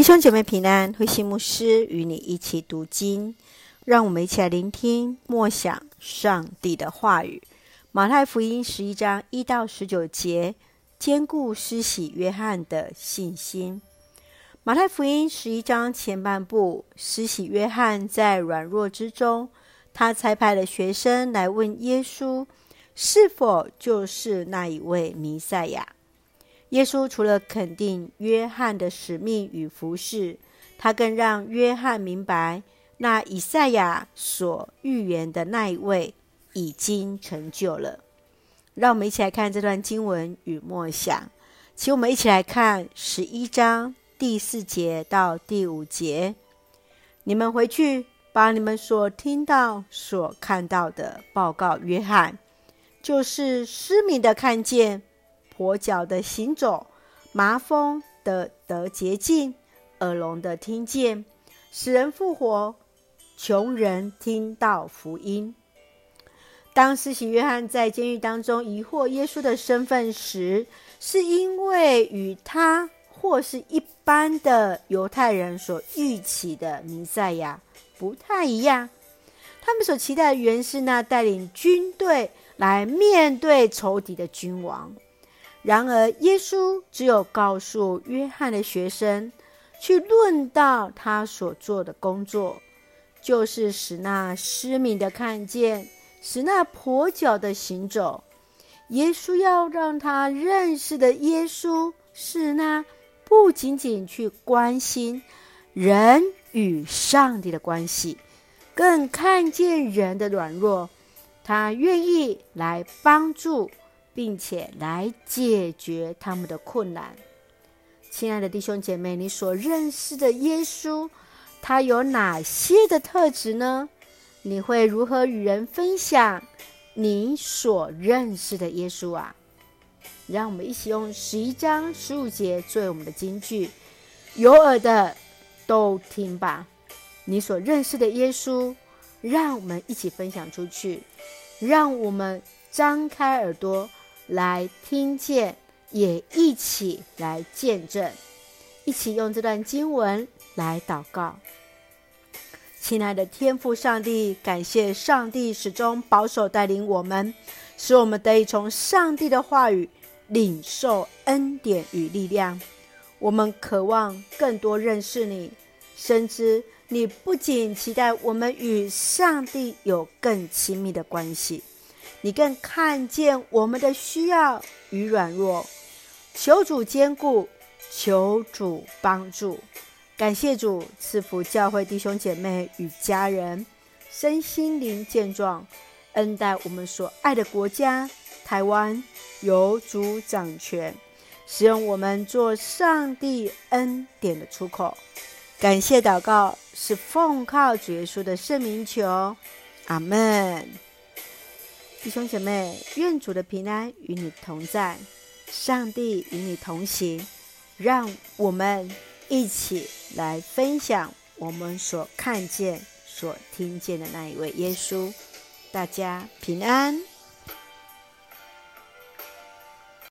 弟兄姐妹平安，慧馨牧师与你一起读经，让我们一起来聆听默想上帝的话语。马太福音十一章一到十九节，坚固施洗约翰的信心。马太福音十一章前半部，施洗约翰在软弱之中，他才派了学生来问耶稣，是否就是那一位弥赛亚。耶稣除了肯定约翰的使命与服事，他更让约翰明白，那以赛亚所预言的那一位已经成就了。让我们一起来看这段经文与默想，请我们一起来看十一章第四节到第五节。你们回去，把你们所听到、所看到的报告约翰，就是失明的看见。跛脚的行走，麻风的得洁净，耳聋的听见，死人复活，穷人听到福音。当施洗约翰在监狱当中疑惑耶稣的身份时，是因为与他或是一般的犹太人所预期的弥赛亚不太一样。他们所期待的原是那带领军队来面对仇敌的君王。然而，耶稣只有告诉约翰的学生，去论到他所做的工作，就是使那失明的看见，使那跛脚的行走。耶稣要让他认识的耶稣，是那不仅仅去关心人与上帝的关系，更看见人的软弱，他愿意来帮助。并且来解决他们的困难。亲爱的弟兄姐妹，你所认识的耶稣，他有哪些的特质呢？你会如何与人分享你所认识的耶稣啊？让我们一起用十一章十五节作为我们的金句，有耳的都听吧。你所认识的耶稣，让我们一起分享出去，让我们张开耳朵。来听见，也一起来见证，一起用这段经文来祷告。亲爱的天父上帝，感谢上帝始终保守带领我们，使我们得以从上帝的话语领受恩典与力量。我们渴望更多认识你，深知你不仅期待我们与上帝有更亲密的关系。你更看见我们的需要与软弱，求主坚固，求主帮助。感谢主赐福教会弟兄姐妹与家人，身心灵健壮，恩待我们所爱的国家台湾，由主掌权，使用我们做上帝恩典的出口。感谢祷告是奉靠主耶稣的圣名求，阿门。弟兄姐妹，愿主的平安与你同在，上帝与你同行，让我们一起来分享我们所看见、所听见的那一位耶稣。大家平安。